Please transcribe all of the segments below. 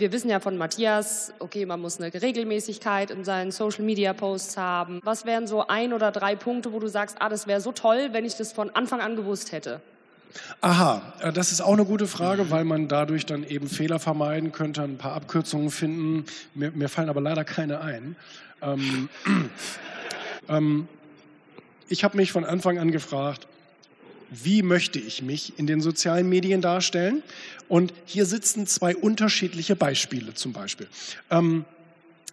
wir wissen ja von Matthias, okay, man muss eine Regelmäßigkeit in seinen Social-Media-Posts haben. Was wären so ein oder drei Punkte, wo du sagst, ah, das wäre so toll, wenn ich das von Anfang an gewusst hätte? Aha, äh, das ist auch eine gute Frage, weil man dadurch dann eben Fehler vermeiden könnte, ein paar Abkürzungen finden. Mir, mir fallen aber leider keine ein. Ähm, ähm, ich habe mich von Anfang an gefragt, wie möchte ich mich in den sozialen Medien darstellen? Und hier sitzen zwei unterschiedliche Beispiele zum Beispiel. Ähm,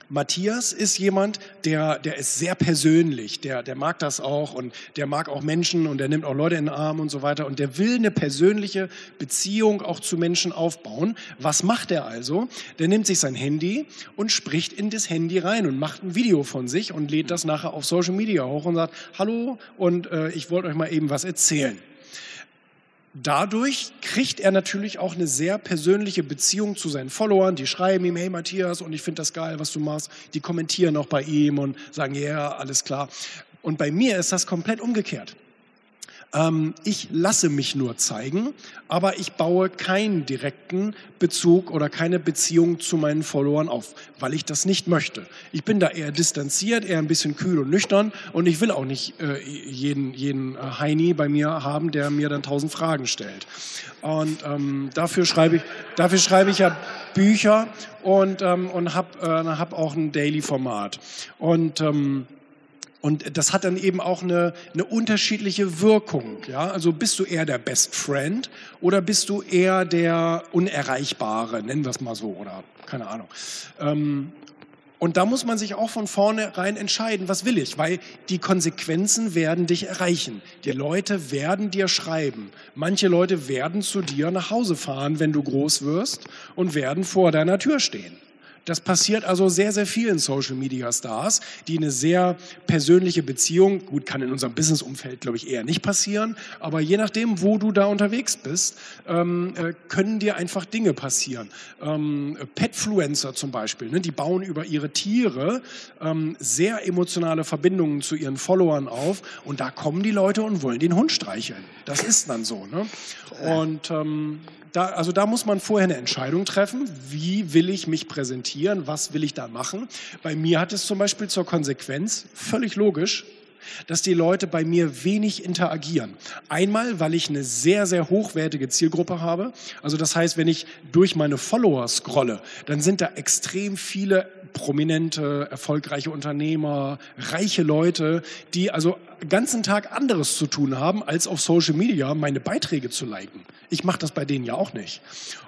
Matthias ist jemand, der, der ist sehr persönlich, der, der mag das auch und der mag auch Menschen und der nimmt auch Leute in den Arm und so weiter und der will eine persönliche Beziehung auch zu Menschen aufbauen. Was macht er also? Der nimmt sich sein Handy und spricht in das Handy rein und macht ein Video von sich und lädt das nachher auf Social Media hoch und sagt, hallo und äh, ich wollte euch mal eben was erzählen dadurch kriegt er natürlich auch eine sehr persönliche Beziehung zu seinen Followern. Die schreiben ihm, hey Matthias, und ich finde das geil, was du machst. Die kommentieren auch bei ihm und sagen, ja, yeah, alles klar. Und bei mir ist das komplett umgekehrt. Ähm, ich lasse mich nur zeigen, aber ich baue keinen direkten Bezug oder keine Beziehung zu meinen Followern auf, weil ich das nicht möchte. Ich bin da eher distanziert, eher ein bisschen kühl und nüchtern und ich will auch nicht äh, jeden, jeden äh, Heini bei mir haben, der mir dann tausend Fragen stellt. Und ähm, dafür schreibe ich, dafür schreibe ich ja Bücher und, ähm, und habe äh, hab auch ein Daily-Format. Und ähm, und das hat dann eben auch eine, eine unterschiedliche Wirkung. Ja? Also bist du eher der Best Friend oder bist du eher der Unerreichbare, nennen wir es mal so, oder keine Ahnung. Ähm, und da muss man sich auch von vornherein entscheiden, was will ich, weil die Konsequenzen werden dich erreichen. Die Leute werden dir schreiben. Manche Leute werden zu dir nach Hause fahren, wenn du groß wirst und werden vor deiner Tür stehen. Das passiert also sehr, sehr vielen Social Media Stars, die eine sehr persönliche Beziehung, gut, kann in unserem Business-Umfeld, glaube ich, eher nicht passieren, aber je nachdem, wo du da unterwegs bist, ähm, äh, können dir einfach Dinge passieren. Ähm, Petfluencer zum Beispiel, ne, die bauen über ihre Tiere ähm, sehr emotionale Verbindungen zu ihren Followern auf und da kommen die Leute und wollen den Hund streicheln. Das ist dann so. Ne? Und ähm, da, also da muss man vorher eine Entscheidung treffen. Wie will ich mich präsentieren? Was will ich da machen? Bei mir hat es zum Beispiel zur Konsequenz, völlig logisch, dass die Leute bei mir wenig interagieren. Einmal, weil ich eine sehr, sehr hochwertige Zielgruppe habe. Also das heißt, wenn ich durch meine Follower scrolle, dann sind da extrem viele prominente, erfolgreiche Unternehmer, reiche Leute, die also ganzen Tag anderes zu tun haben, als auf Social Media meine Beiträge zu liken. Ich mache das bei denen ja auch nicht.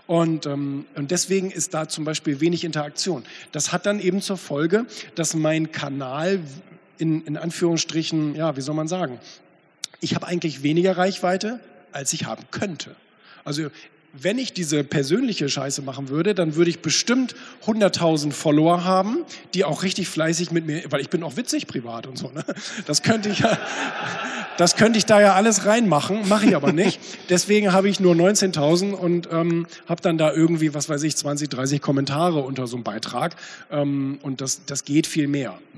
Und, ähm, und deswegen ist da zum Beispiel wenig Interaktion. Das hat dann eben zur Folge, dass mein Kanal in, in Anführungsstrichen, ja, wie soll man sagen, ich habe eigentlich weniger Reichweite, als ich haben könnte. Also wenn ich diese persönliche Scheiße machen würde, dann würde ich bestimmt 100.000 Follower haben, die auch richtig fleißig mit mir, weil ich bin auch witzig privat und so. Ne? Das könnte ich ja, das könnte ich da ja alles reinmachen, mache ich aber nicht. Deswegen habe ich nur 19.000 und ähm, habe dann da irgendwie, was weiß ich, 20, 30 Kommentare unter so einem Beitrag ähm, und das, das geht viel mehr. Ne?